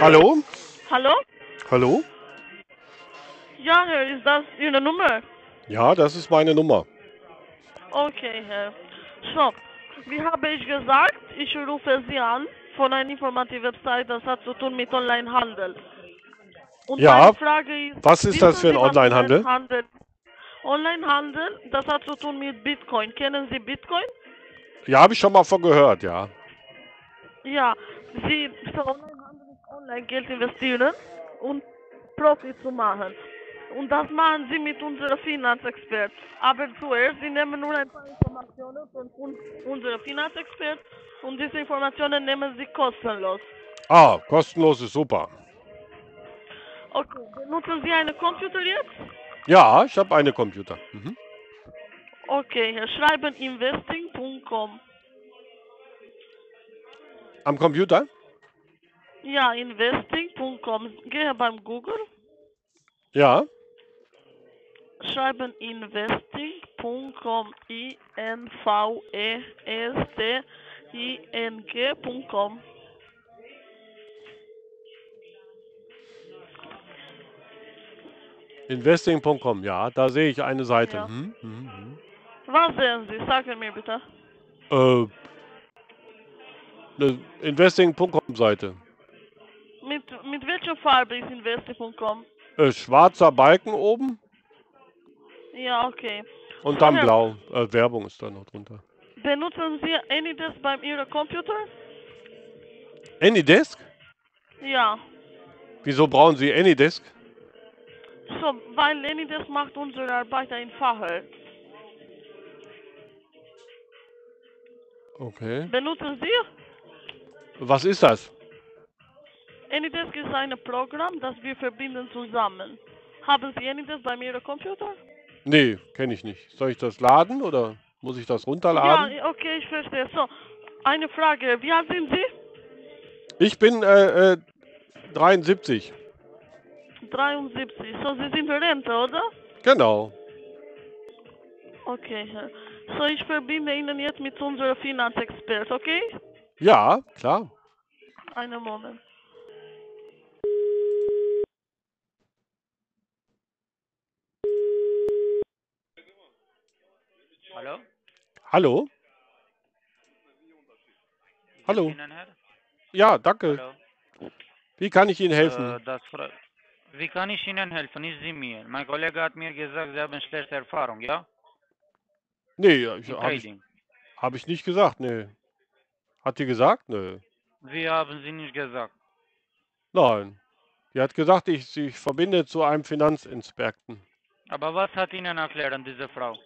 Hallo? Hallo? Hallo? Ja, Herr, ist das Ihre Nummer? Ja, das ist meine Nummer. Okay, Herr. So, wie habe ich gesagt, ich rufe Sie an von einer informativen Website, das hat zu tun mit Onlinehandel. Und Ja, ist, was ist das für ein? Onlinehandel Onlinehandel, das hat zu tun mit Bitcoin. Kennen Sie Bitcoin? Ja, habe ich schon mal von gehört, ja. Ja, Sie so Onlinehandel ist online Geld investieren und Profit zu machen. Und das machen Sie mit unserem Finanzexpert. Aber zuerst, Sie nehmen nur ein paar Informationen von un unserem Finanzexpert und diese Informationen nehmen Sie kostenlos. Ah, kostenlos ist super. Okay, benutzen Sie einen Computer jetzt? Ja, ich habe eine Computer. Mhm. Okay, Schreiben investing.com. Am Computer? Ja, investing.com. Gehe beim Google, Ja. schreiben investing.com. I-N-V-E-S-T-I-N-G.com. Investing.com, ja, da sehe ich eine Seite. Ja. Mhm. Mhm. mhm. Was sehen Sie? Sagen mir bitte. Äh, eine Investing.com-Seite. Mit, mit welcher Farbe ist investing.com? Äh, schwarzer Balken oben Ja, okay. und dann blau. Äh, Werbung ist da noch drunter. Benutzen Sie AnyDesk beim Ihrem Computer? Anydesk? Ja. Wieso brauchen Sie Anydesk? So, weil AnyDesk macht unsere Arbeit einfacher. Okay. Benutzen Sie? Was ist das? AnyDesk ist ein Programm, das wir verbinden zusammen. Haben Sie AnyDesk bei Ihrem Computer? Nee, kenne ich nicht. Soll ich das laden oder muss ich das runterladen? Ja, okay, ich verstehe. So, eine Frage. Wie alt sind Sie? Ich bin äh, äh, 73. 73. So, Sie sind Rente, oder? Genau. Okay. So, ich verbinde Ihnen jetzt mit unserem Finanzexpert, okay? Ja, klar. Einen Moment. Hallo? Hallo? Ist Hallo. Ja, danke. Hallo. Wie kann ich Ihnen helfen? Äh, Wie kann ich Ihnen helfen? Nicht Sie mir. Mein Kollege hat mir gesagt, Sie haben schlechte Erfahrung, ja? nee, habe ich, hab ich nicht gesagt, nee. Hat die gesagt? Nö. Wie haben Sie nicht gesagt? Nein. Die hat gesagt, ich, sie verbinde zu einem Finanzinspekten. Aber was hat Ihnen erklärt, diese Frau?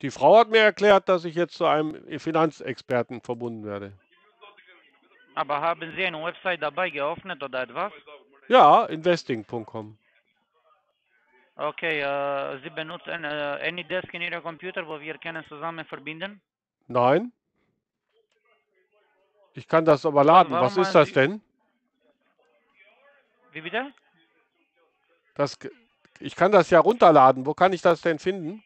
Die Frau hat mir erklärt, dass ich jetzt zu einem Finanzexperten verbunden werde. Aber haben Sie eine Website dabei geöffnet oder etwas? Ja, investing.com. Okay, äh, Sie benutzen äh, AnyDesk in Ihrem Computer, wo wir können zusammen verbinden? Nein. Ich kann das aber laden. warum Was ist das denn? Wie bitte? Das, ich kann das ja runterladen. Wo kann ich das denn finden?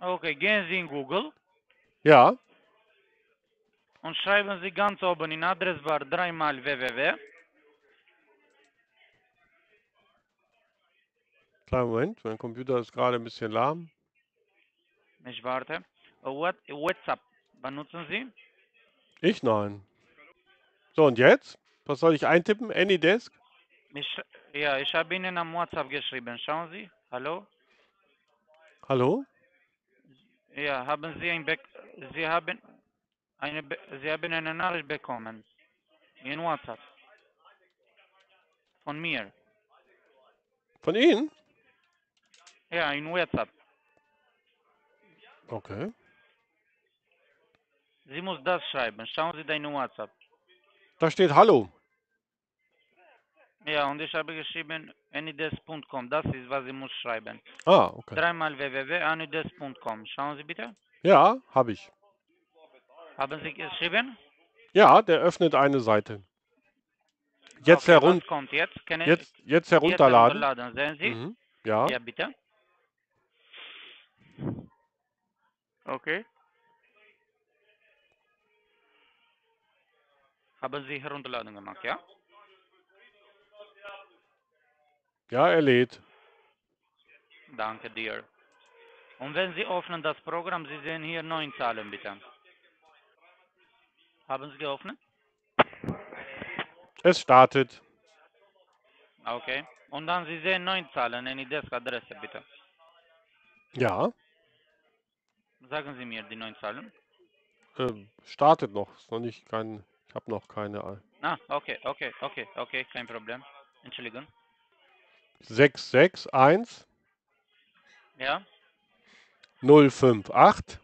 Okay, gehen Sie in Google Ja, und schreiben Sie ganz oben in Adressbar dreimal www. kleinen Moment. Mein Computer ist gerade ein bisschen lahm. Ich warte. What, WhatsApp benutzen Sie? Ich nein. So, und jetzt? Was soll ich eintippen? Anydesk? Ich, ja, ich habe Ihnen am WhatsApp geschrieben. Schauen Sie. Hallo? Hallo? Ja, haben Sie ein Be Sie haben eine Be Sie haben eine Nachricht bekommen. In WhatsApp. Von mir. Von Ihnen? Ja, in WhatsApp. Okay. Sie muss das schreiben. Schauen Sie da in WhatsApp. Da steht Hallo. Ja, und ich habe geschrieben anydesk.com. Das ist, was Sie muss schreiben. Ah, okay. Dreimal www.anydesk.com. Schauen Sie bitte. Ja, habe ich. Haben Sie geschrieben? Ja, der öffnet eine Seite. Jetzt, okay, herun jetzt? Jetzt, jetzt jetzt herunterladen. herunterladen. Sehen Sie? Mhm. Ja. Ja, bitte. Okay. Haben Sie Herunterladen gemacht, ja? Ja, er lädt. Danke dir. Und wenn Sie öffnen das Programm, Sie sehen hier neun Zahlen, bitte. Haben Sie geöffnet? Es startet. Okay. Und dann Sie sehen neun Zahlen in die Desk-Adresse, bitte. Ja, Sagen Sie mir die neun Zahlen. ähm, startet noch. Ist noch nicht kein. Habe noch keine. Ah, okay, okay, okay, okay, kein Problem. Entschuldigung. 661 Ja, 058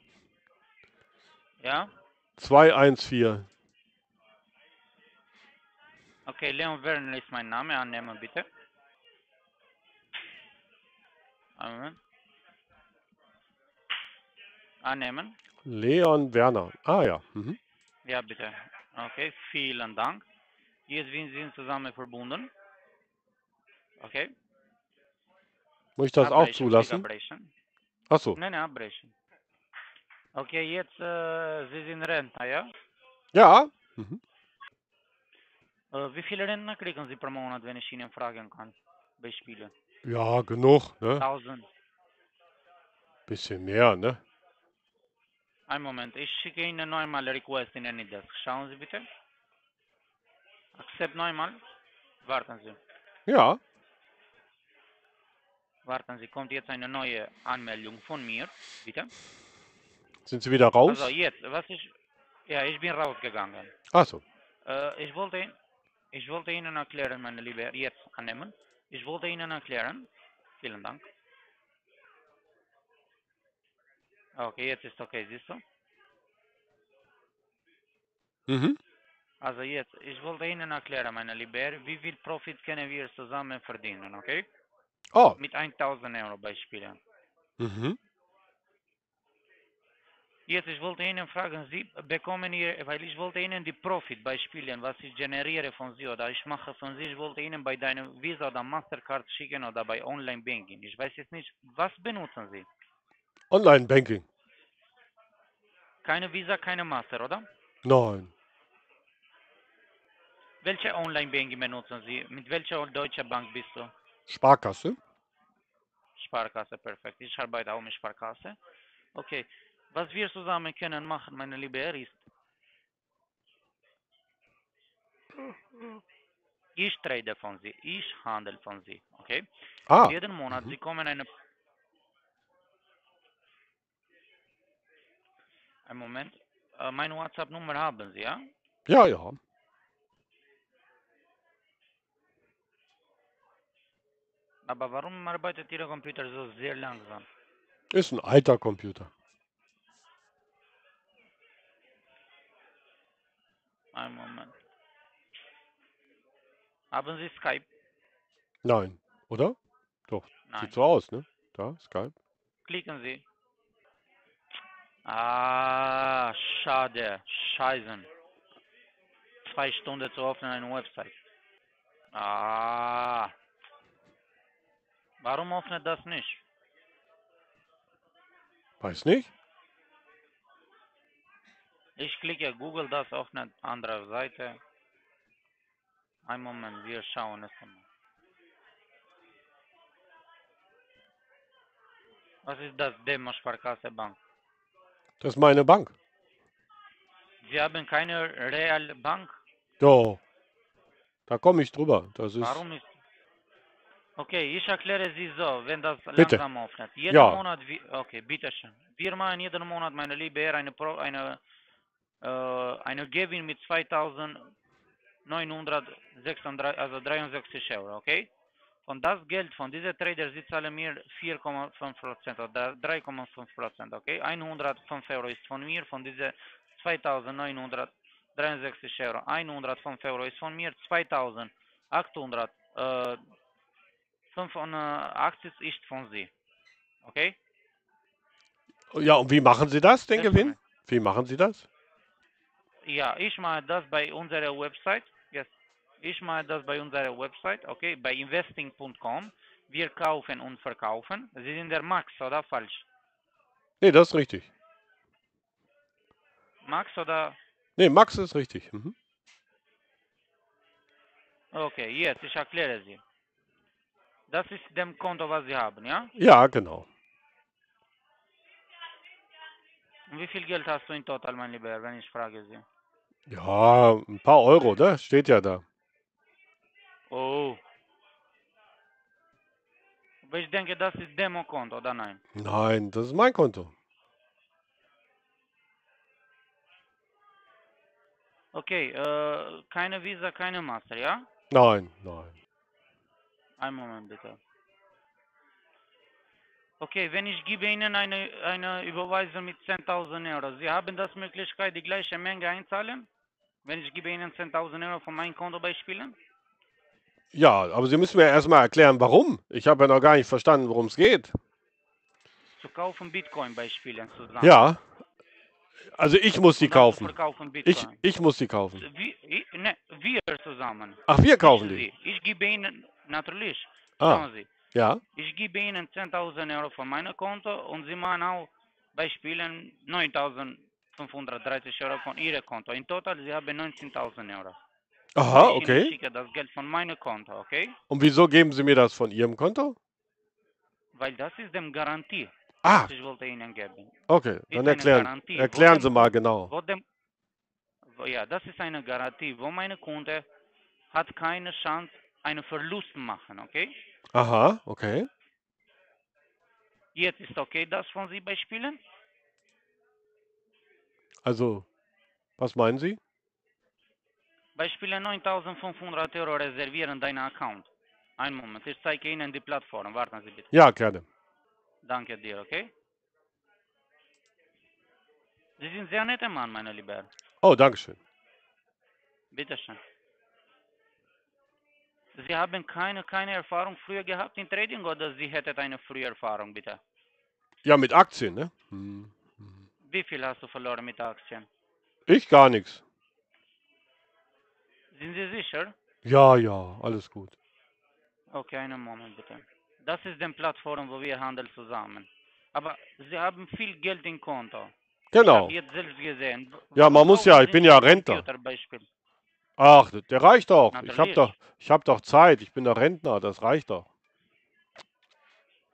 ja. 214. Okay, Leon Werner ist mein Name. Annehmen, bitte. Moment. Annehmen. Leon Werner. Ah ja. Mhm. Ja, bitte. Okay, vielen Dank. Jetzt sind Sie zusammen verbunden. Okay. Muss ich das auch Abbrechen, klick zulassen? Abbrechen. Achso. Nein, nein, abbrechen. Okay, jetzt, äh, Sie sind Rentner, ja? Ja. Mhm. Äh, wie viele Rentner kriegen Sie pro Monat, wenn ich Ihnen fragen kann? Beispiele. Ja, genug, ne? 1000. Bisschen mehr, ne? Ein Moment, ich schicke Ihnen neunmal Request in AnyDesk. Schauen Sie bitte. Accept neunmal. Warten Sie. Ja. Warten Sie, kommt jetzt eine neue Anmeldung von mir. Bitte. Sind Sie wieder raus? Also jetzt, was ich... Ja, ich bin rausgegangen. Achso. Äh, ich wollte, ich wollte Ihnen erklären, meine Liebe, jetzt annehmen. Ich wollte Ihnen erklären. Vielen Dank. Okay, jetzt ist okay, siehst du? Mhm. Also jetzt, ich wollte Ihnen erklären, meine Liebe, wie viel Profit können wir zusammen verdienen, okay? Oh. Mit 1000 Euro Beispielen. Mhm. Jetzt, ich wollte Ihnen fragen, Sie bekommen hier, weil ich wollte Ihnen die Profit beispielen, was ich generiere von Sie oder ich mache von Sie, ich wollte Ihnen bei deinem Visa oder Mastercard schicken oder bei Online Banking. Ich weiß jetzt nicht, was benutzen Sie? Online-Banking. Keine Visa, keine Master, oder? Nein. Welche Online Banking benutzen Sie? Mit welcher deutsche Bank bist du? Sparkasse. Sparkasse, perfekt. Ich arbeite auch mit Sparkasse. Okay, was wir zusammen können machen, meine Liebe, ist, ich trade von Sie, ich handle von Sie, okay? Ah. Jeden Monat, mhm. Sie kommen eine... Ein Moment. Äh, meine WhatsApp-Nummer haben Sie, ja? Ja, ja. Aber warum arbeitet Ihr Computer so sehr langsam? Ist ein alter Computer. Ein Moment. Haben Sie Skype? Nein. Oder? Nein. Sieht so aus, ne? Da, Skype. Klicken Sie. Ah, schade. Scheißen. Zwei Stunden zu öffnen eine Website. Ah. Warum öffnet das nicht? Weiß nicht. Ich klicke Google, das öffnet andere Seite. Ein Moment, wir schauen es mal. Was ist das Demo Sparkasse Bank? Das ist meine Bank. Sie haben keine Real Bank? Ja. Da komme ich drüber. Das ist. Warum ist... Okay, ich erkläre Sie so, wenn das Bitte. langsam öffnet. Jeden Ja. Monat, okay, bitteschön. Wir machen jeden Monat, meine Liebe, eine, Pro, eine, äh, eine Gewinn mit 2936, also 63 Euro, okay? Von das Geld von dieser Trader, Sie zahlen mir 4,5% oder 3,5%, okay? 105 Euro ist von mir, von dieser 2963 Euro. 105 Euro ist von mir, 2800 äh, 85 ist von Sie. Okay? Ja, und wie machen Sie das, den Gewinn? Wie machen Sie das? Ja, ich mache das bei unserer Website. Ich mache das bei unserer Website, okay? Bei investing.com. Wir kaufen und verkaufen. Sie sind der Max, oder falsch? Nee, das ist richtig. Max oder? Nee, Max ist richtig. Mhm. Okay, jetzt, ich erkläre Sie. Das ist dem Konto, was Sie haben, ja? Ja, genau. Und wie viel Geld hast du in total, mein Lieber, wenn ich frage Sie? Ja, ein paar Euro, ne? Steht ja da. Oh. Aber ich denke, das ist Demo-Konto, oder nein? Nein, das ist mein Konto. Okay, äh, keine Visa, keine Master, ja? Nein, nein. Einen Moment bitte. Okay, wenn ich gebe Ihnen eine, eine Überweisung mit 10.000 Euro, Sie haben das Möglichkeit, die gleiche Menge einzahlen? Wenn ich gebe Ihnen 10.000 Euro von meinem Konto beispielen? Ja, aber Sie müssen mir erstmal erklären, warum. Ich habe ja noch gar nicht verstanden, worum es geht. Zu kaufen Bitcoin beispielen zusammen. Ja. Also ich muss die kaufen. Ich, ich muss die kaufen. Wir, ich, ne, wir zusammen. Ach, wir kaufen Nicht die. Ich gebe Ihnen, natürlich, Ah, Sie, ja. ich gebe Ihnen 10.000 Euro von meinem Konto und Sie machen auch Beispielen 9.530 Euro von Ihrem Konto. In total, Sie haben 19.000 Euro. Aha, ich okay. schicke das Geld von meinem Konto, okay? Und wieso geben Sie mir das von Ihrem Konto? Weil das ist dem Garantie, Ah, was ich wollte Ihnen geben. okay. Dann erklären, erklären Sie mal genau. Wo dem, wo- ja, das ist eine Garantie, wo meine Kunde hat keine Chance, einen Verlust machen, okay? Aha, okay. Jetzt ist okay, das von Sie beispielen? Also, was meinen Sie? Beispiele 9500 Euro reservieren deinen Account. Einen Moment, ich zeige Ihnen die Plattform. Warten Sie bitte. Ja, gerne. Danke dir, okay? Sie sind sehr netter Mann, meine Lieber. Oh, Dankeschön. Bitte schön. Sie haben keine, keine Erfahrung früher gehabt in Trading oder Sie hätten eine frühe Erfahrung, bitte? Ja, mit Aktien, ne? Hm. Wie viel hast du verloren mit Aktien? Ich gar nichts. Sind Sie sicher? Ja, ja, alles gut. Okay, einen Moment bitte. Das ist die Plattform, wo wir handeln zusammen. Aber Sie haben viel Geld im Konto. Ich Genau. habe jetzt selbst gesehen. Ja, man muss ja, ich bin ja Rentner. Ach, der reicht doch. Ich hab Natürlich. doch, ich hab doch Zeit. Ich bin doch Rentner, das reicht doch.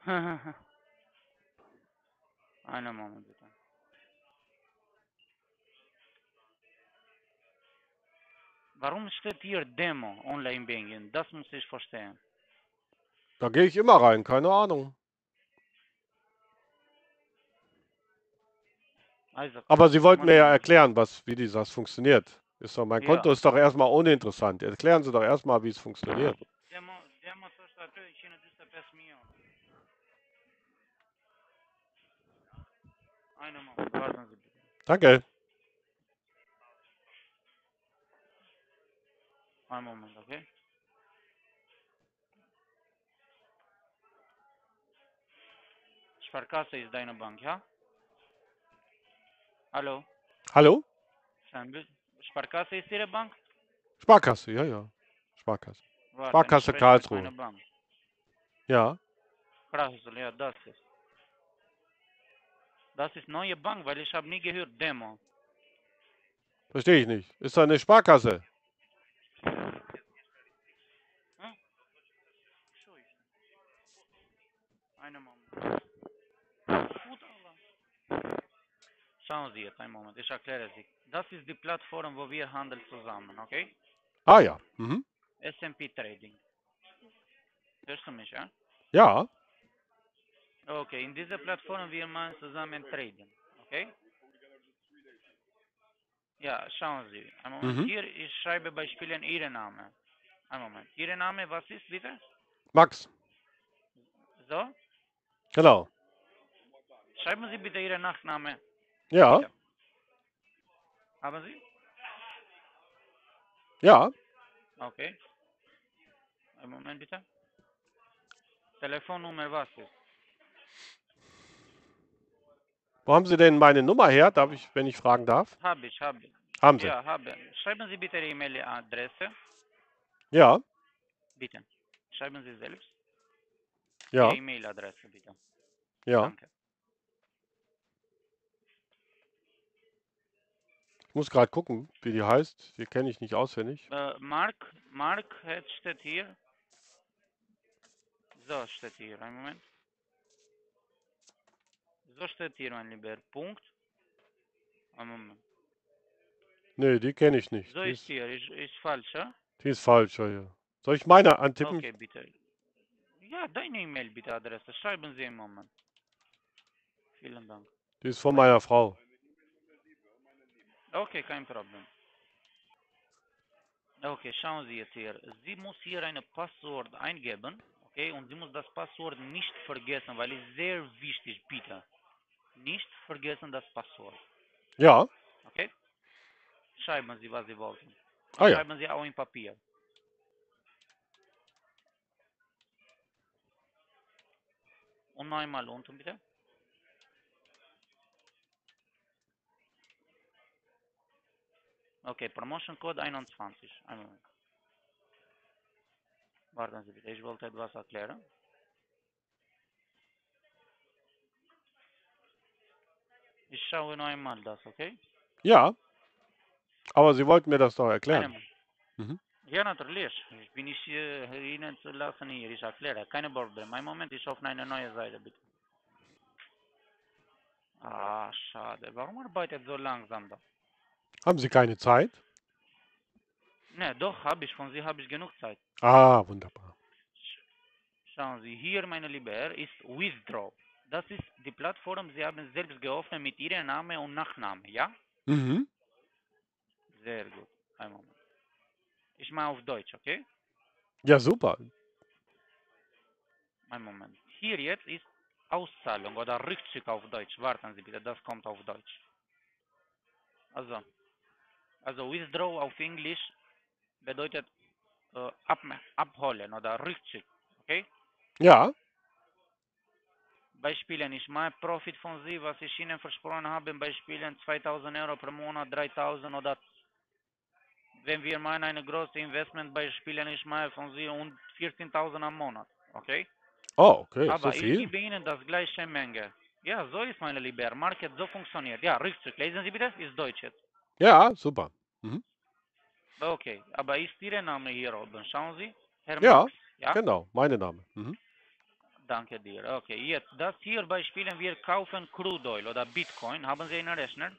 einen Moment bitte. Warum steht hier Demo Online Banking? Das muss ich verstehen. Da gehe ich immer rein, keine Ahnung. Also, Aber Sie wollten mir ja erklären, was, wie das funktioniert. Ist doch, mein Ja. Konto ist doch erstmal uninteressant. Erklären Sie doch erstmal, wie es funktioniert. Demo, demo to što to je čini 205 miliona. Einen Moment, warten Sie bitte. Danke. Einen Moment, okay? Sparkasse ist deine Bank, ja? Hallo? Hallo? Sparkasse ist Ihre Bank? Sparkasse, ja, ja. Sparkasse. Warten, Sparkasse Karlsruhe. Ja. Karlsruhe, ja, das ist. Das ist neue Bank, weil ich habe nie gehört Demo. Verstehe ich nicht. Ist da eine Sparkasse? Gut, Allah. Schauen Sie jetzt einen Moment, ich erkläre Sie. Das ist die Plattform, wo wir handeln zusammen, okay? Ah ja. Mhm. S&P Trading. Hörst du mich, ja? Ja. Okay, in dieser Plattform wir machen zusammen Trading, okay? Ja, schauen Sie. Einen Moment. Mhm. Hier, ich schreibe Beispielen Ihren Namen. Einen Moment. Ihr Name, was ist bitte? Max. So? Genau. Schreiben Sie bitte Ihren Nachname. Ja. Bitte. Haben Sie? Ja. Okay. Einen Moment bitte. Telefonnummer was ist? Wo haben Sie denn meine Nummer her? Darf ich, wenn ich fragen darf? Habe ich, habe ich. Haben Sie? Ja, habe. Schreiben Sie bitte Ihre E-Mail-Adresse. Ja. Bitte. Schreiben Sie selbst. Ja. E-Mail-Adresse bitte. Ja. Danke. Ich muss gerade gucken, wie die heißt. Die kenne ich nicht auswendig. Äh, Mark, Mark steht hier. So steht hier, einen Moment. So steht hier, mein Lieber. Punkt. Einen Moment. Nee, die kenne ich nicht. So Die ist hier, ist, ist falsch, ja? die ist falsch, ja. Soll ich meine antippen? Okay, bitte. Ja, deine E-Mail bitte Adresse. Schreiben Sie im Moment. Vielen Dank. Die ist von meiner Frau. Okay, kein Problem. Okay, schauen Sie jetzt hier. Sie muss hier eine Passwort eingeben, okay, und sie muss das Passwort nicht vergessen, weil es sehr wichtig, bitte. Nicht vergessen das Passwort, Ja. okay? Schreiben Sie, was Sie wollten. Ah ja. Schreiben Sie auch in Papier. Und noch einmal unten, bitte. Okay, Promotion Code 21. Einen Moment. Warten Sie bitte, ich wollte etwas erklären. Ich schaue noch einmal das, okay? Ja. Aber Sie wollten mir das doch erklären. Mhm. Ja, natürlich. Ich bin nicht hier, Ihnen zu lassen hier. Ich erkläre. Keine Problem. Ein Moment, ich öffne eine neue Seite, bitte. Ah, schade. Warum arbeitet so langsam da? Haben Sie keine Zeit? Ne, doch, habe ich. Von Sie habe ich genug Zeit. Ah, wunderbar. Schauen Sie, hier, meine Liebe Herr, ist Withdraw. Das ist die Plattform, Sie haben selbst geöffnet mit Ihrem Namen und Nachname, ja? Mhm. Sehr gut. Ein Moment. Ich mache auf Deutsch, okay? Ja, super. Ein Moment. Hier jetzt ist Auszahlung oder Rückzug auf Deutsch. Warten Sie bitte, das kommt auf Deutsch. Also, also Withdraw auf Englisch bedeutet äh, ab, abholen oder Rückzug, okay? Ja. Beispielen, ich mache Profit von Sie, was ich Ihnen versprochen habe, Beispielen 2000 Euro pro Monat, 3000 oder wenn wir meinen eine große Investment Beispielen, ich mache von Sie und 14.000 am Monat, okay? Oh, okay. So Aber ich viel? gebe Ihnen das gleiche Menge. Ja, so ist meine Liebe. Market so funktioniert. Ja, Rückzug. Lesen Sie bitte, ist Deutsch jetzt. Ja, super. Okay, aber ist Ihr Name hier oben? Schauen Sie. Herr Ja, Max. Ja, Genau, mein Name. Mhm. danke dir. Okay, jetzt, das hier Beispielen, wir kaufen Crude Oil oder Bitcoin. Haben Sie einen Rechner?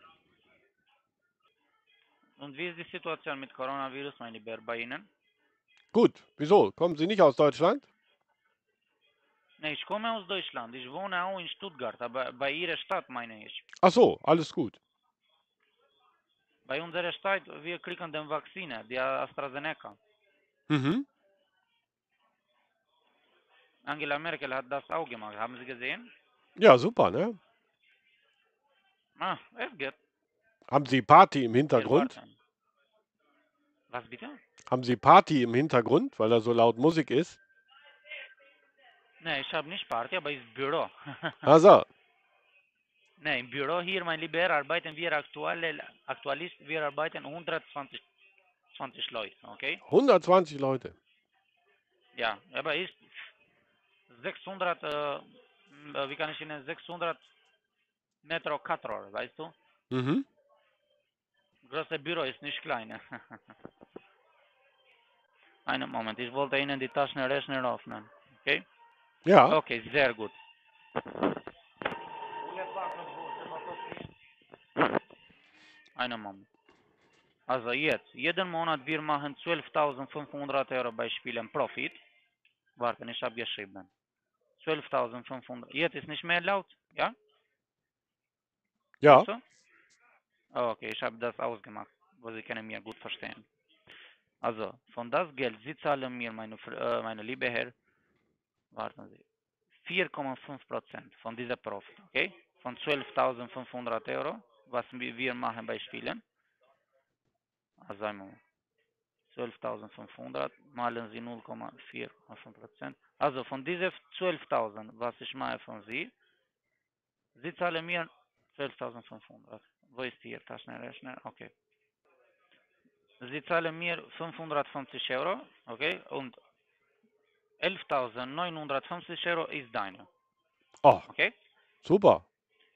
Und wie ist die Situation mit Coronavirus, mein Lieber, bei Ihnen? Gut. Wieso? Kommen Sie nicht aus Deutschland? Ne, ich komme aus Deutschland. Ich wohne auch in Stuttgart, aber bei Ihrer Stadt meine ich. Ach so, alles gut. Bei unserer Stadt, wir kriegen den Vakzine, die AstraZeneca. Mhm. Angela Merkel hat das auch gemacht. Haben Sie gesehen? Ja, super, ne? Ah, es geht. Haben Sie Party im Hintergrund? Was bitte? Haben Sie Party im Hintergrund, weil da so laut Musik ist? Ne, ich habe nicht Party, aber ist Büro. Also, ne, im Büro hier, mein Lieber, arbeiten wir aktuell, aktualist, wir arbeiten 120 20 Leute, okay? 120 Leute. Ja, aber ist 600, äh, wie kann ich Ihnen, 600 Metro Quattro, weißt du? Mhm. Große Büro ist nicht klein. Einen Moment, ich wollte Ihnen die Taschenrechner öffnen, okay? Ja, Okay, sehr gut. Einen Moment. Also jetzt, jeden Monat wir machen 12.500 Euro bei Spielen Profit. Warten, ich habe geschrieben. 12.500. Jetzt ist nicht mehr laut, ja? ja. So? Okay, ich habe das ausgemacht, wo Sie können mir gut verstehen. Also, von das Geld, Sie zahlen mir, meine, äh, meine liebe Herr, warten Sie, 4,5 Prozent von dieser Profit, okay? Von 12.500 Euro, was wir machen bei Spielen. Also einmal 12.500 malen Sie 0,45 Prozent. Also von dieser 12.000, was ich mache von Sie, Sie zahlen mir 12.500. Wo ist Ihr Taschenrechner? Okay. Sie zahlen mir 550 Euro, okay? Und 11.950 Euro ist deine, Oh, okay? super.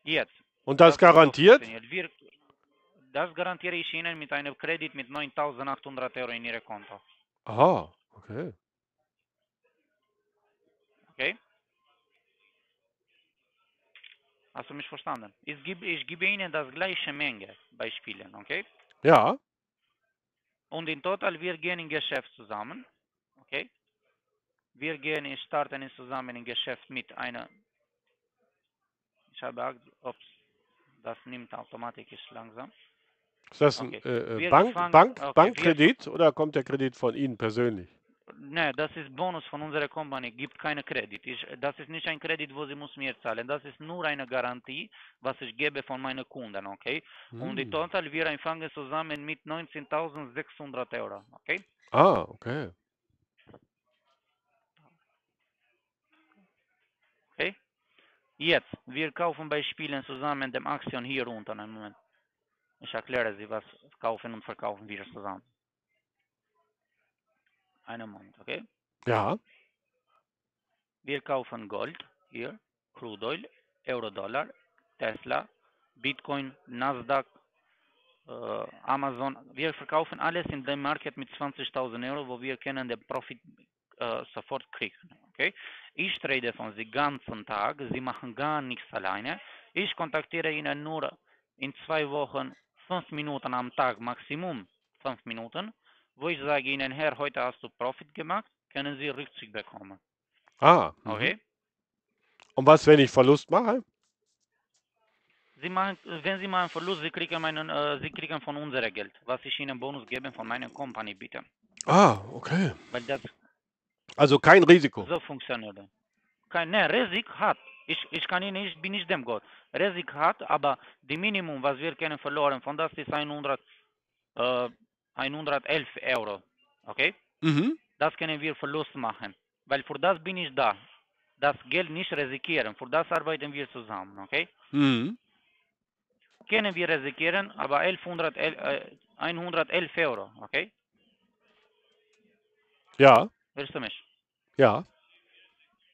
Jetzt. Und das garantiert? das garantiere ich Ihnen mit einem Kredit mit 9.800 Euro in Ihre Konto. Aha, okay. Okay? Hast du mich verstanden? Ich gebe, ich gebe Ihnen das gleiche Menge bei Spielen, okay? Ja, Und in total, wir gehen in Geschäft zusammen, okay? Wir gehen, starten zusammen in Geschäft mit einer, ich habe Angst, ob das nimmt automatisch langsam. ist das ein Okay. äh, äh, Wir Bank, gefangen- Bank, okay, wir- Bankkredit oder kommt der Kredit von Ihnen persönlich? Ne, das ist Bonus von unserer Company, gibt keine Kredit. Ich, das ist nicht ein Kredit, wo Sie muss mir zahlen. Das ist nur eine Garantie, was ich gebe von meinen Kunden, okay? Und in Hm. total, wir empfangen zusammen mit 19.600 Euro, okay? Ah. Okay? Jetzt, wir kaufen bei Spielen zusammen dem Aktion hier unten. Einen Moment. Ich erkläre Sie, was kaufen und verkaufen wir zusammen. Einen Moment, okay? Ja, Wir kaufen Gold, hier, Crude Oil, Euro-Dollar, Tesla, Bitcoin, Nasdaq, äh, Amazon. Wir verkaufen alles in dem Market mit 20.000 Euro, wo wir können den Profit äh, sofort kriegen. Okay? Ich trade von Sie ganzen Tag, Sie machen gar nichts alleine. Ich kontaktiere Ihnen nur in zwei Wochen fünf Minuten am Tag, Maximum fünf Minuten, wo ich sage Ihnen, Herr, heute hast du Profit gemacht, können Sie Rückzug bekommen. ah. mhm. Okay? Und was, wenn ich Verlust mache? Sie machen, wenn Sie machen Verlust, Sie kriegen, meinen, äh, Sie kriegen von unserem Geld, was ich Ihnen Bonus gebe von meiner Company, bitte. Ah, okay. Weil das Also kein Risiko. so funktioniert. Kein, ne, Risik hat. Ich, ich kann Ihnen, ich bin nicht dem Gott. Risik hat, aber die Minimum, was wir können verloren, von das ist 100, äh, 111 Euro. Okay? Mhm. Das können wir Verlust machen. Weil für das bin ich da. Das Geld nicht risikieren. Für das arbeiten wir zusammen. Okay? Mhm. können wir risikieren, aber 1100, äh, 111 Euro, okay? Ja, Hörst du mich? ja.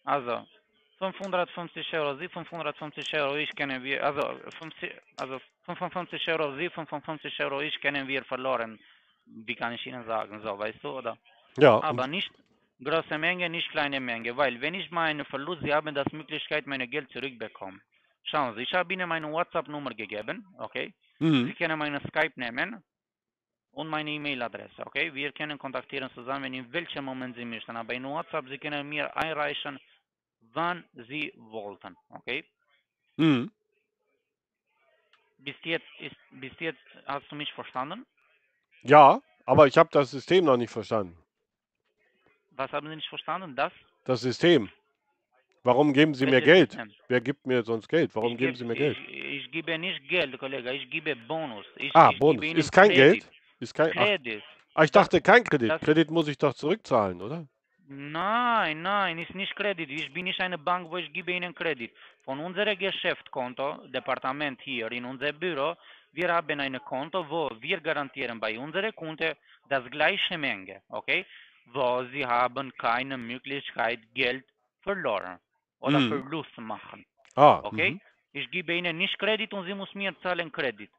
Also 550 Euro, Sie 550 Euro, ich kennen wir, also 50, also 55 Euro, Sie 55 Euro, ich kennen wir verloren. Wie kann ich Ihnen sagen, so, weißt du, oder? Ja, Aber nicht große Menge, nicht kleine Menge, weil wenn ich meine Verlust, Sie haben das Möglichkeit, meine Geld zurückbekommen. Schauen Sie, ich habe Ihnen meine WhatsApp-Nummer gegeben, okay? Sie mhm. können meine Skype nehmen und meine E-Mail-Adresse, okay? Wir können kontaktieren zusammen, in welchem Moment Sie möchten. Aber in WhatsApp, Sie können mir einreichen, wann Sie wollten, okay? Mhm. Bis jetzt, ist, bis jetzt hast du mich verstanden? ja, aber ich habe das System noch nicht verstanden. Was haben Sie nicht verstanden? Das? Das System. Warum geben Sie mir Welches Geld? System? Wer gibt mir sonst Geld? Warum Ich geben geb- Sie mir Geld? Ich, ich gebe nicht Geld, Kollege, ich gebe Bonus. Ich, Ah, Bonus. Gebe Ist kein Kredit. Geld? Ist kein. Ach, Kredit. ah, ich dachte kein Kredit. das- Kredit muss ich doch zurückzahlen, oder? Nein, nein, ist nicht Kredit. Ich bin nicht eine Bank, wo ich gebe Ihnen Kredit. Von unserem Geschäftskonto, Departement hier in unser Büro, wir haben ein Konto, wo wir garantieren bei unseren Kunden das gleiche Menge, okay? Wo sie haben keine Möglichkeit, Geld verloren oder Mhm. Verlust machen, Ah, okay? mhm. Ich gebe Ihnen nicht Kredit und Sie müssen mir zahlen Kredit.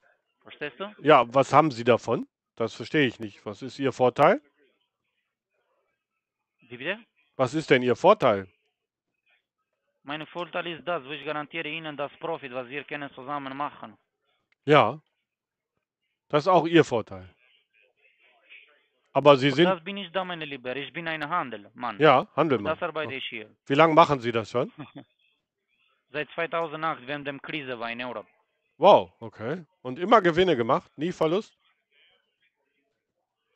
Verstehst du? Ja, was haben Sie davon? Das verstehe ich nicht. Was ist Ihr Vorteil? Wie bitte? Was ist denn Ihr Vorteil? Mein Vorteil ist das, wo ich garantiere Ihnen das Profit, was wir können zusammen machen. Ja. Das ist auch Ihr Vorteil. Aber Sie sind. das bin ich da, meine Lieber. Ich bin ein Handel, Mann. Ja, Handelmann. Das arbeite ich hier. Wie lange machen Sie das schon? Seit 2008, während der Krise war in Europa. Wow, okay. Und immer Gewinne gemacht? Nie Verlust?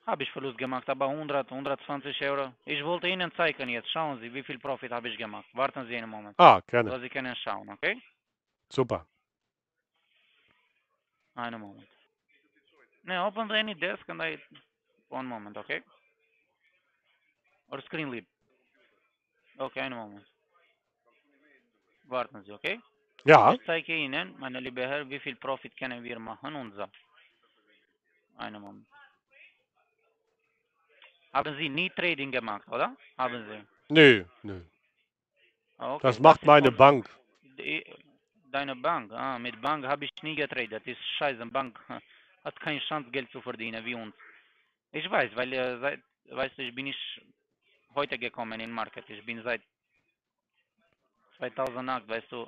Habe ich Verlust gemacht, aber 100, 120 Euro. Ich wollte Ihnen zeigen jetzt. Schauen Sie, wie viel Profit habe ich gemacht. Warten Sie einen Moment. Ah, gerne. So, Sie können schauen, okay? Super. Einen Moment. No, open any desk and I... One moment, okay? Or screen lead. Okay, einen Moment. Warten Sie, okay? Ja, Ich zeige Ihnen, meine liebe Herr, wie viel Profit können wir machen und so. Einen Moment. Haben Sie nie Trading gemacht, oder? Haben Sie? nö, nö. Okay, Das macht ist meine Bank. Die- Deine Bank? Ah, mit Bank habe ich nie getradet. Das ist scheiße, Bank hat keine Chance, Geld zu verdienen wie uns. Ich weiß, weil, äh, seit, weißt du, ich bin nicht heute gekommen in den Market. Ich bin seit 2008, weißt du,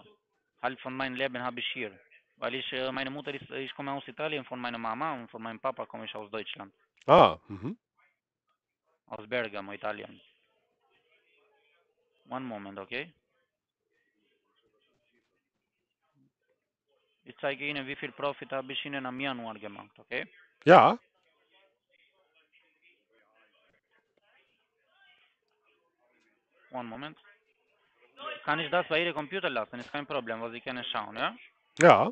halb von meinem Leben habe ich hier. Weil ich, äh, meine Mutter ist, ich komme aus Italien, von meiner Mama und von meinem Papa komme ich aus Deutschland. Ah, mhm. Aus Bergamo, Italien. One moment, okay? Ich zeige Ihnen, wie viel Profit habe ich Ihnen am Januar gemacht, okay? Ja, One moment. Kann ich das bei Ihrem Computer lassen? Ist kein Problem, was Sie können schauen, ja? ja,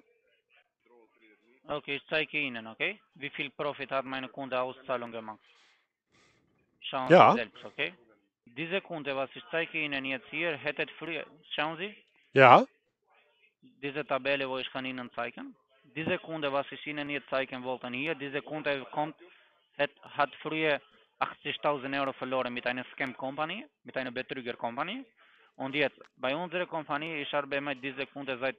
Okay, ich zeige Ihnen, okay? Wie viel Profit hat meine Kunde Auszahlung gemacht? Schauen Ja. Sie selbst, okay? Diese Kunde, was ich zeige Ihnen jetzt hier, hätte früher, schauen Sie, ja, diese Tabelle, wo ich kann Ihnen zeigen. Diese Kunde, was ich Ihnen hier zeigen wollte, hier, diese Kunde kommt, hat, hat früher 80.000 Euro verloren mit einer Scam Company, mit einer Betrüger Company. Und jetzt, bei unserer Company, ich arbeite mit dieser Kunde seit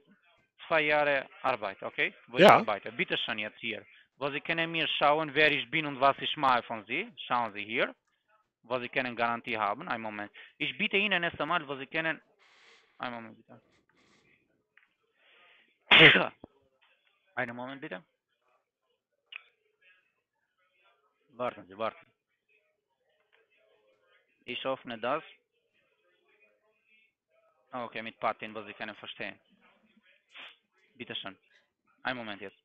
zwei Jahren Arbeit, okay? Wo ich Ja. arbeite. Bitte schon jetzt hier. Wo Sie können mir schauen, wer ich bin und was ich mache von Sie. Schauen Sie hier. Wo Sie können Garantie haben. Einen Moment. Ich bitte Ihnen erst einmal, wo Sie können... Einen Moment bitte. Einen Moment bitte. Warten Sie, warten. Ich öffne das. Ah, Okay, mit Patin, was Sie können verstehen. Bitte schön. Einen Moment jetzt.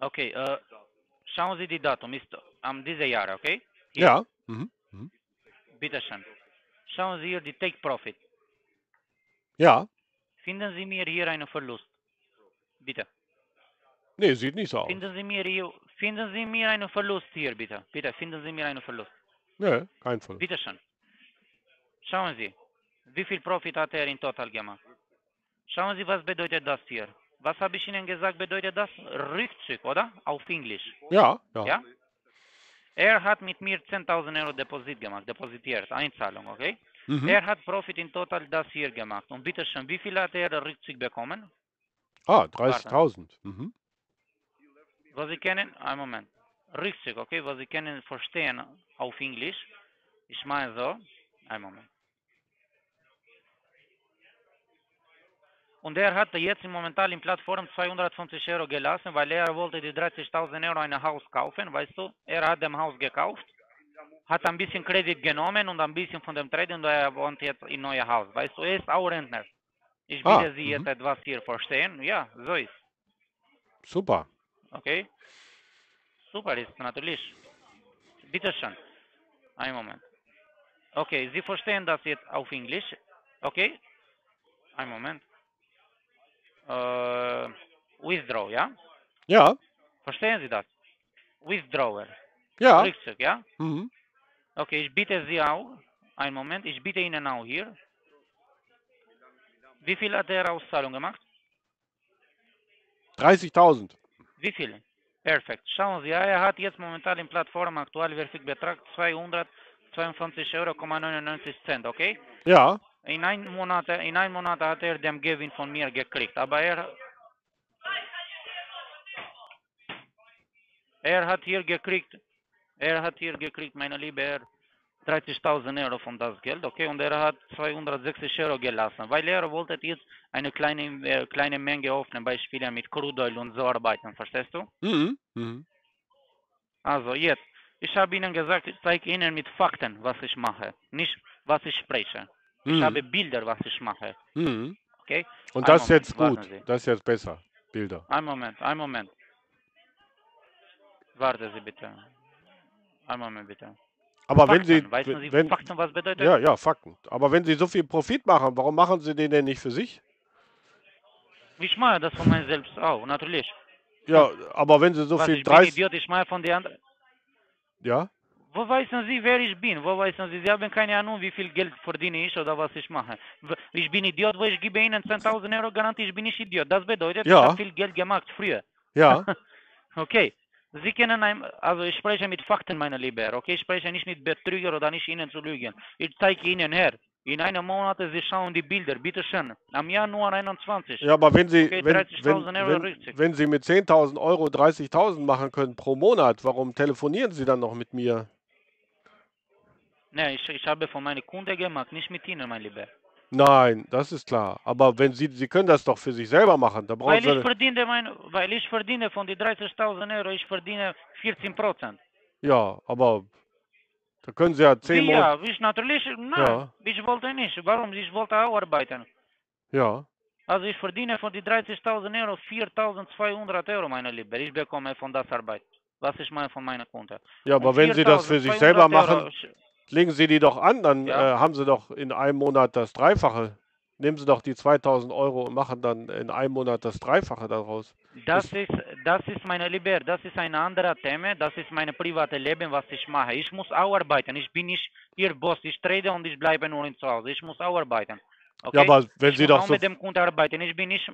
Okay, äh, schauen Sie die Datum, ist am diese Jahr, okay? Hier, ja, mhm. Mhm. Bitte schön. Schauen Sie hier die Take Profit. ja. Finden Sie mir hier einen Verlust. Bitte. Nee, sieht nicht so aus. Finden Sie mir hier, finden Sie mir einen Verlust hier, bitte. Bitte, finden Sie mir einen Verlust. Nee, kein Fall. Bitte schön. Schauen Sie, wie viel Profit hat er in total gemacht? Schauen Sie, was bedeutet das hier? Was habe ich Ihnen gesagt, bedeutet das? Rückzug, oder? Auf Englisch. Ja, ja, Ja? Er hat mit mir 10.000 Euro Deposit gemacht, depositiert, Einzahlung, okay? Mhm. Er hat Profit in total das hier gemacht. Und bitte schön, wie viel hat er Rückzug bekommen? Ah, 30.000. Mhm. Was Sie kennen, einen Moment. Rückzug, okay? Was Sie können verstehen auf Englisch. Ich meine so, einen Moment. Und er hat jetzt momentan in Plattform 250 Euro gelassen, weil er wollte die 30.000 Euro ein Haus kaufen, weißt du? Er hat dem Haus gekauft, hat ein bisschen Kredit genommen und ein bisschen von dem Trade und er wohnt jetzt in neues Haus, weißt du? Er ist auch Rentner. Ich Ah, bitte Sie jetzt mhm. etwas hier verstehen. Ja, so ist. Super. Okay? Super ist natürlich. Bitte schön. Einen Moment. Okay, Sie verstehen das jetzt auf Englisch. Okay? Einen Moment. Äh, withdraw, ja? Ja, Verstehen Sie das? Withdrawer. ja. Rückzug, ja? Mhm. Okay, ich bitte Sie auch. Einen Moment, ich bitte Ihnen auch hier. Wie viel hat er Auszahlung gemacht? 30.000. Wie viel? Perfekt. Schauen Sie, er hat jetzt momentan in Plattform aktuell Betrag 252,99 Euro, Cent, okay? Ja, In einem Monat, in einem Monat hat er den Gewinn von mir gekriegt, aber er, er hat hier gekriegt, er hat hier gekriegt, meine Liebe, er 30.000 Euro von das Geld, okay, und er hat 260 Euro gelassen, weil er wollte jetzt eine kleine, äh, kleine Menge öffnen, Beispiele mit Crude Oil und so arbeiten, verstehst du? mhm. Mhm. Also jetzt, ich habe Ihnen gesagt, ich zeige Ihnen mit Fakten, was ich mache, nicht was ich spreche. Ich Mhm. habe Bilder, was ich mache, Mhm. okay? Und das ist jetzt gut. Das ist jetzt besser. Bilder. Ein Moment, ein Moment. Warten Sie bitte. Ein Moment bitte. Aber Fakten, wenn Sie, Wissen Sie wenn, Fakten, was bedeutet? ja, ja, Fakten. Aber wenn Sie so viel Profit machen, warum machen Sie den denn nicht für sich? Ich mache das von mir selbst auch, natürlich. Ja, aber wenn Sie so was, viel ich bin 30, Idiot, ich mache von den anderen. ja, Wo wissen Sie, wer ich bin? Wo wissen Sie? Sie haben keine Ahnung, wie viel Geld verdiene ich oder was ich mache. Ich bin Idiot, wo ich gebe Ihnen 10.000 Euro Garantie, ich bin nicht Idiot. Das bedeutet, Ja. ich habe viel Geld gemacht früher. ja, Okay. Sie können ein, also ich spreche mit Fakten, meine Liebe, okay? Ich spreche nicht mit Betrüger oder nicht Ihnen zu lügen. Ich zeige Ihnen her. In einem Monat, Sie schauen die Bilder, bitte schön. Am Januar 21. Ja, aber wenn Sie, Okay, wenn, 30.000 wenn, Euro wenn, wenn Sie mit 10.000 Euro 30.000 machen können pro Monat, warum telefonieren Sie dann noch mit mir? Ne, ich, ich habe von meinen Kunden gemacht, nicht mit Ihnen, mein Lieber. Nein, das ist klar. Aber wenn Sie, Sie können das doch für sich selber machen. Da brauchen Weil ich Sie, verdiene, mein, weil ich verdiene von den 30.000 Euro, ich verdiene 14 Prozent. ja, aber da können Sie ja 10 Monate. Ja, ich natürlich, nein, Ja. ich wollte nicht. Warum? Ich wollte auch arbeiten. Ja, Also ich verdiene von den 30.000 Euro 4.200 Euro, meine Lieber. Ich bekomme von das Arbeit. Was ich meine von meiner Kunde. ja, aber Und wenn Sie das für sich 4.200 selber Euro, machen, ich- legen Sie die doch an, dann Ja. äh, haben Sie doch in einem Monat das Dreifache. Nehmen Sie doch die 2000 Euro und machen dann in einem Monat das Dreifache daraus. Das ist, das ist meine Lieber, das ist ein anderer Thema, das ist mein privates Leben, was ich mache. Ich muss auch arbeiten, ich bin nicht Ihr Boss, ich trete und ich bleibe nur zu Hause. Ich muss auch arbeiten. Okay? Ja, aber wenn ich Sie doch auch so. mit dem Kunden arbeiten. Ich bin nicht,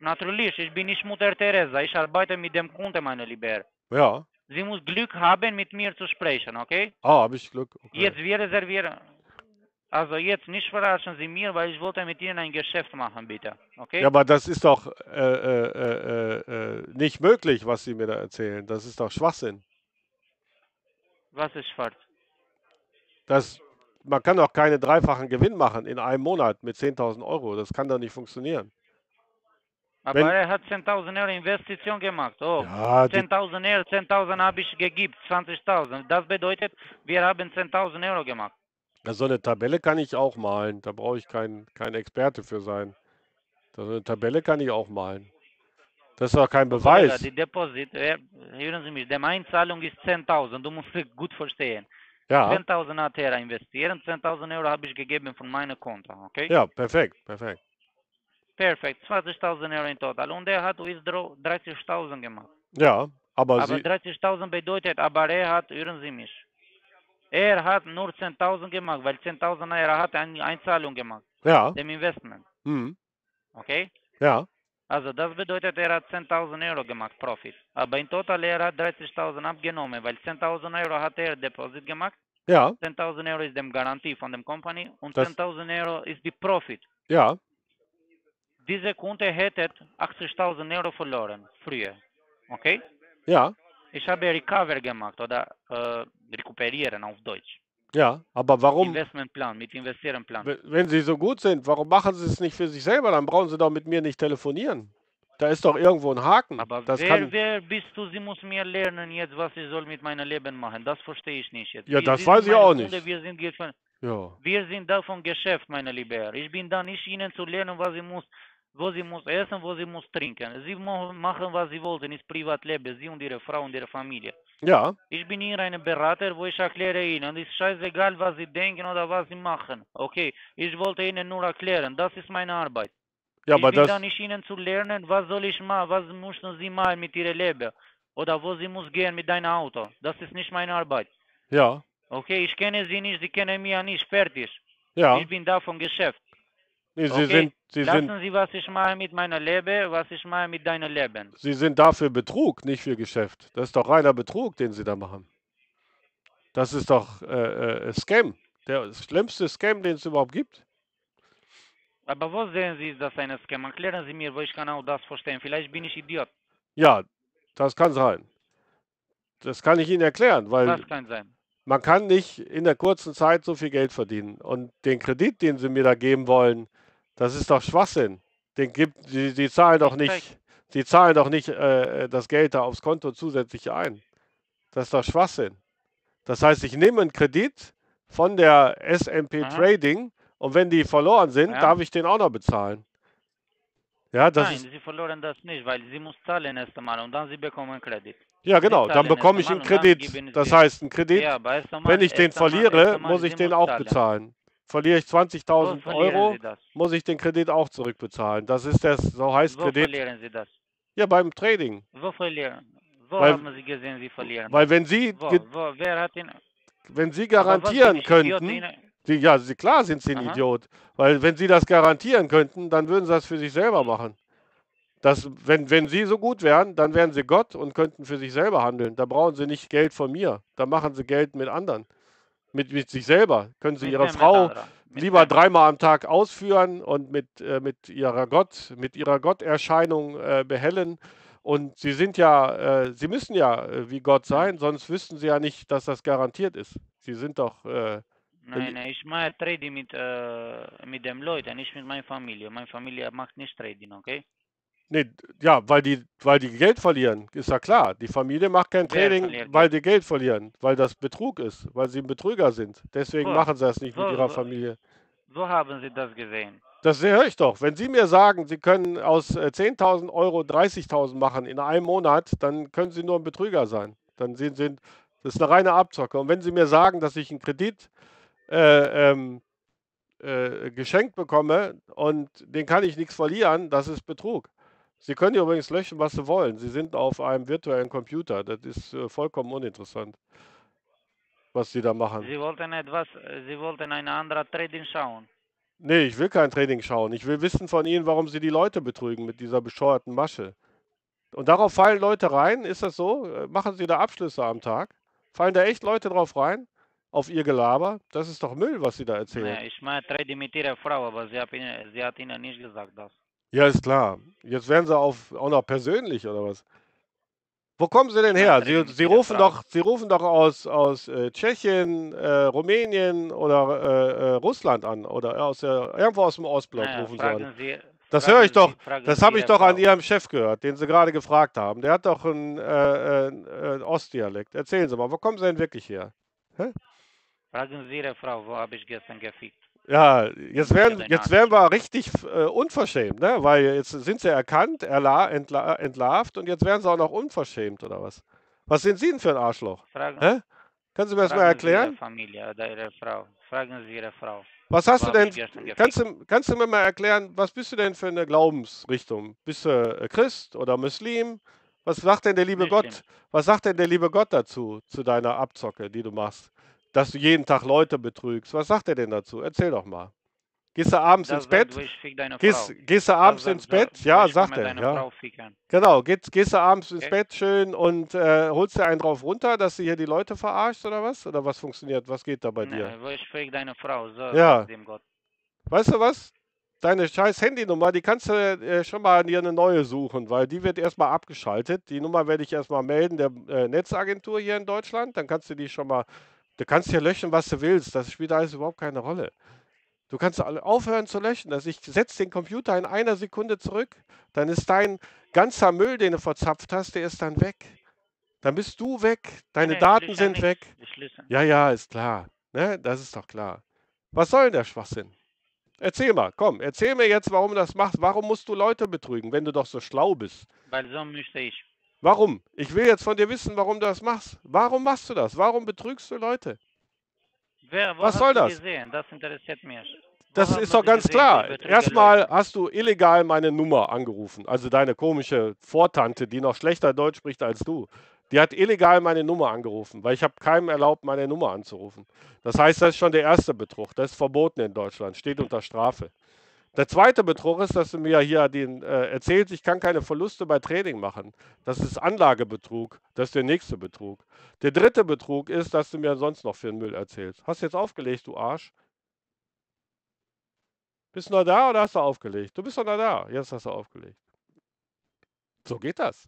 natürlich, ich bin nicht Mutter Teresa, ich arbeite mit dem Kunden, meine Lieber. Ja. Sie muss Glück haben, mit mir zu sprechen, okay? Ah, habe ich Glück. Okay. Jetzt wir reservieren. Also jetzt nicht verarschen Sie mir, weil ich wollte mit Ihnen ein Geschäft machen, bitte. Okay? Ja, aber das ist doch äh, äh, äh, äh, nicht möglich, was Sie mir da erzählen. Das ist doch Schwachsinn. Was ist falsch? Das, man kann doch keine dreifachen Gewinn machen in einem Monat mit 10.000 Euro. Das kann doch nicht funktionieren. Aber Wenn- er hat 10.000 Euro Investition gemacht. Oh, Ja, die, 10.000 Euro, 10.000 habe ich gegeben, 20.000. Das bedeutet, wir haben 10.000 Euro gemacht. so eine Tabelle kann ich auch malen. Da brauche ich kein, kein Experte für sein. So eine Tabelle kann ich auch malen. Das ist doch kein Beweis. die Deposit, hören Sie mich, die Einzahlung ist 10.000. Du musst es gut verstehen. Ja, 10.000 hat er investiert, 10.000 Euro habe ich gegeben von meinem Konto. Okay? ja, perfekt, perfekt. Perfekt, 20.000 Euro in total. Und er hat Withdraw 30.000 gemacht. Ja, aber, Aber Sie, 30.000 bedeutet, aber er hat, hören Sie mich, er hat nur 10.000 gemacht, weil 10.000 er hat eine Einzahlung gemacht, ja, dem Investment. hm, Okay? ja, Also das bedeutet, er hat 10.000 Euro gemacht, Profit. Aber in total er hat 30.000 abgenommen, weil 10.000 Euro hat er Deposit gemacht, ja, 10.000 Euro ist dem Garantie von dem Company und Das- 10.000 Euro ist die Profit. ja, Diese Kunde hätte 80.000 Euro verloren, früher. Okay? ja, Ich habe Recover gemacht oder äh, rekuperieren auf Deutsch. ja. Aber warum, Investmentplan, mit Investierenplan. wenn wenn Sie so gut sind, warum machen Sie es nicht für sich selber? Dann brauchen Sie doch mit mir nicht telefonieren. Da ist doch irgendwo ein Haken. Aber das wer, kann, wer bist du? Sie muss mir lernen jetzt, was ich soll mit meinem Leben machen. Das verstehe ich nicht jetzt. Ja, Wir das weiß ich auch Kunde, nicht. Wir sind, ja, wir sind da vom Geschäft, meine Lieber. Ich bin da nicht Ihnen zu lernen, was sie muss, wo sie muss essen, wo sie muss trinken. Sie machen, was sie wollten, ist Privatleben, Sie und Ihre Frau und Ihre Familie. ja, Ich bin hier ein Berater, wo ich erkläre Ihnen. Es ist scheißegal, was Sie denken oder was Sie machen. Okay, ich wollte Ihnen nur erklären, das ist meine Arbeit. ja, ich aber bin das, da nicht Ihnen zu lernen, was soll ich machen, was müssen Sie machen mit Ihrem Leben. Oder wo Sie muss gehen mit deinem Auto. Das ist nicht meine Arbeit. ja, Okay, ich kenne Sie nicht, Sie kennen mich nicht, fertig. ja, Ich bin da vom Geschäft. Nee, Sie okay, sind, Sie Lassen sind, Sie, was ich mache mit meinem Leben, was ich mache mit deinem Leben. Sie sind da für Betrug, nicht für Geschäft. Das ist doch reiner Betrug, den Sie da machen. Das ist doch äh, äh, Scam. Der schlimmste Scam, den es überhaupt gibt. Aber wo sehen Sie das eine Scam? Erklären Sie mir, wo ich auch das verstehen. Vielleicht bin ich Idiot. Ja, das kann sein. Das kann ich Ihnen erklären, weil Das kann sein. man kann nicht in der kurzen Zeit so viel Geld verdienen. Und den Kredit, den Sie mir da geben wollen, das ist doch Schwachsinn. Den gibt, Sie, Sie zahlen doch nicht. Sie zahlen doch nicht äh, das Geld da aufs Konto zusätzlich ein. Das ist doch Schwachsinn. Das heißt, ich nehme einen Kredit von der SMP Aha. Trading und wenn die verloren sind, Ja. darf ich den auch noch bezahlen. Ja, das Nein, ist, Sie verloren das nicht, weil Sie muss zahlen erst einmal und dann Sie bekommen Kredit. ja genau, dann bekomme ich einen Kredit. Das heißt, ein Kredit, Ja, wenn ich den verliere, muss ich den auch zahlen. bezahlen. Verliere ich Wo 20.000 verlieren Euro, muss ich den Kredit auch zurückbezahlen. Das ist das, so heißt Wo Kredit. verlieren Sie das? Ja, beim Trading. Wo verlieren? Wo Weil- haben Sie gesehen, Sie verlieren? Weil wenn Sie, wo, wo, Ihnen... wenn Sie garantieren Idiot, könnten, Sie, ja, Sie, klar sind Sie ein Aha. Idiot. Weil wenn Sie das garantieren könnten, dann würden Sie das für sich selber machen. Das, wenn, wenn Sie so gut wären, dann wären Sie Gott und könnten für sich selber handeln. Da brauchen Sie nicht Geld von mir. Da machen Sie Geld mit anderen. Mit, mit sich selber. Können Sie Mit Ihre Frau, lieber dreimal am Tag ausführen und mit, äh, mit ihrer Gott, mit ihrer Gotterscheinung äh, behellen. Und sie sind ja, äh, sie müssen ja äh, wie Gott sein, sonst wüssten sie ja nicht, dass das garantiert ist. Sie sind doch, äh, Nein, nein, ich mache Trading mit, äh, mit den Leuten, nicht mit meiner Familie. Meine Familie macht nicht Trading, okay? Nee, ja, weil die, weil die Geld verlieren, ist ja klar. Die Familie macht kein verliert weil die Geld verlieren, weil das Betrug ist, weil sie ein Betrüger sind. Deswegen Wo? machen sie das nicht mit Wo- ihrer wo- Familie. So haben Sie das gesehen. Das höre ich doch. Wenn Sie mir sagen, Sie können aus äh, 10.000 Euro 30.000 machen in einem Monat, dann können Sie nur ein Betrüger sein. Dann sind Sie, das ist eine reine Abzocke. Und wenn Sie mir sagen, dass ich einen Kredit äh, ähm, äh, geschenkt bekomme und den kann ich nichts verlieren, das ist Betrug. Sie können ja übrigens löschen, was Sie wollen. Sie sind auf einem virtuellen Computer. Das ist äh, vollkommen uninteressant, was Sie da machen. Sie wollten etwas, äh, Sie wollten eine andere Trading schauen. Nee, ich will kein Training schauen. Ich will wissen von Ihnen, warum Sie die Leute betrügen mit dieser bescheuerten Masche. Und darauf fallen Leute rein? Ist das so? Äh, Machen Sie da Abschlüsse am Tag? Fallen da echt Leute drauf rein? Auf Ihr Gelaber? Das ist doch Müll, was Sie da erzählen. Nee, ich mache Trading mit Ihrer Frau, aber sie hat, Ihnen, sie hat Ihnen nicht gesagt das. Ja, ist klar. Jetzt werden Sie auf, auch noch persönlich oder was? Wo kommen Sie denn her? Sie, Sie, rufen, doch, Sie rufen doch aus, aus äh, Tschechien, äh, Rumänien oder äh, äh, Russland an oder aus der, irgendwo aus dem Ostblock Naja, rufen Sie an. Sie, Das höre ich doch. Sie, Das habe ich doch an. Ihrem Chef gehört, den Sie gerade gefragt haben. Der hat doch einen äh, äh, äh, Ostdialekt. Erzählen Sie mal, wo kommen Sie denn wirklich her? Fragen Sie Ihre Frau, wo habe ich gestern gefickt? Ja, jetzt werden, deine jetzt werden wir richtig äh, unverschämt, ne? Weil jetzt sind Sie erkannt, erla entla entlarvt und jetzt werden Sie auch noch unverschämt oder was? Was sind Sie denn für ein Arschloch? Fragen, Hä? Können Sie mir das mal fragen Sie Ihre erklären? Familie oder Ihre Frau. Fragen Sie Ihre Frau. Was hast du denn? Kannst du, kannst du mir mal erklären, was bist du denn für eine Glaubensrichtung? Bist du äh, Christ oder Muslim? Was sagt denn der liebe Muslim. Gott? Was sagt denn der liebe Gott dazu, zu deiner Abzocke, die du machst? Dass du jeden Tag Leute betrügst. Was sagt er denn dazu? Erzähl doch mal. Gehst du abends Das ins Bett? Gehst, gehst du abends ins Bett? Ja, sagt er. Ja. Genau. Gehst, gehst du abends ins Okay. Bett schön und äh, holst dir einen drauf runter, dass du hier die Leute verarscht oder was? Oder was funktioniert? Was geht da bei dir? Nee, wo ich fick deine Frau. So Ja. sagt dem Gott. Weißt du was? Deine scheiß Handynummer, die kannst du äh, schon mal dir eine neue suchen, weil die wird erstmal abgeschaltet. Die Nummer werde ich erstmal melden der äh, Netzagentur hier in Deutschland. Dann kannst du die schon mal, du kannst hier löschen, was du willst. Das spielt alles überhaupt keine Rolle. Du kannst aufhören zu löschen. Also ich setze den Computer in einer Sekunde zurück. Dann ist dein ganzer Müll, den du verzapft hast, der ist dann weg. Dann bist du weg. Deine Nee, Daten sind weg. Ja, ja, ist klar. Ne? Das ist doch klar. Was soll denn der Schwachsinn? Erzähl mal, komm, erzähl mir jetzt, warum du das machst. Warum musst du Leute betrügen, wenn du doch so schlau bist? Weil so möchte ich. Warum? Ich will jetzt von dir wissen, warum du das machst. Warum machst du das? Warum betrügst du Leute? Wer, Was soll das? Gesehen? Das interessiert mich. Das ist doch ganz gesehen, klar. Erstmal Leute? hast du illegal meine Nummer angerufen. Also deine komische Vortante, die noch schlechter Deutsch spricht als du. Die hat illegal meine Nummer angerufen, weil ich habe keinem erlaubt, meine Nummer anzurufen. Das heißt, das ist schon der erste Betrug. Das ist verboten in Deutschland, steht unter Strafe. Der zweite Betrug ist, dass du mir hier den, äh, erzählst, ich kann keine Verluste bei Trading machen. Das ist Anlagebetrug. Das ist der nächste Betrug. Der dritte Betrug ist, dass du mir sonst noch für den Müll erzählst. Hast du jetzt aufgelegt, du Arsch? Bist du noch da oder hast du aufgelegt? Du bist doch noch da. Jetzt hast du aufgelegt. So geht das.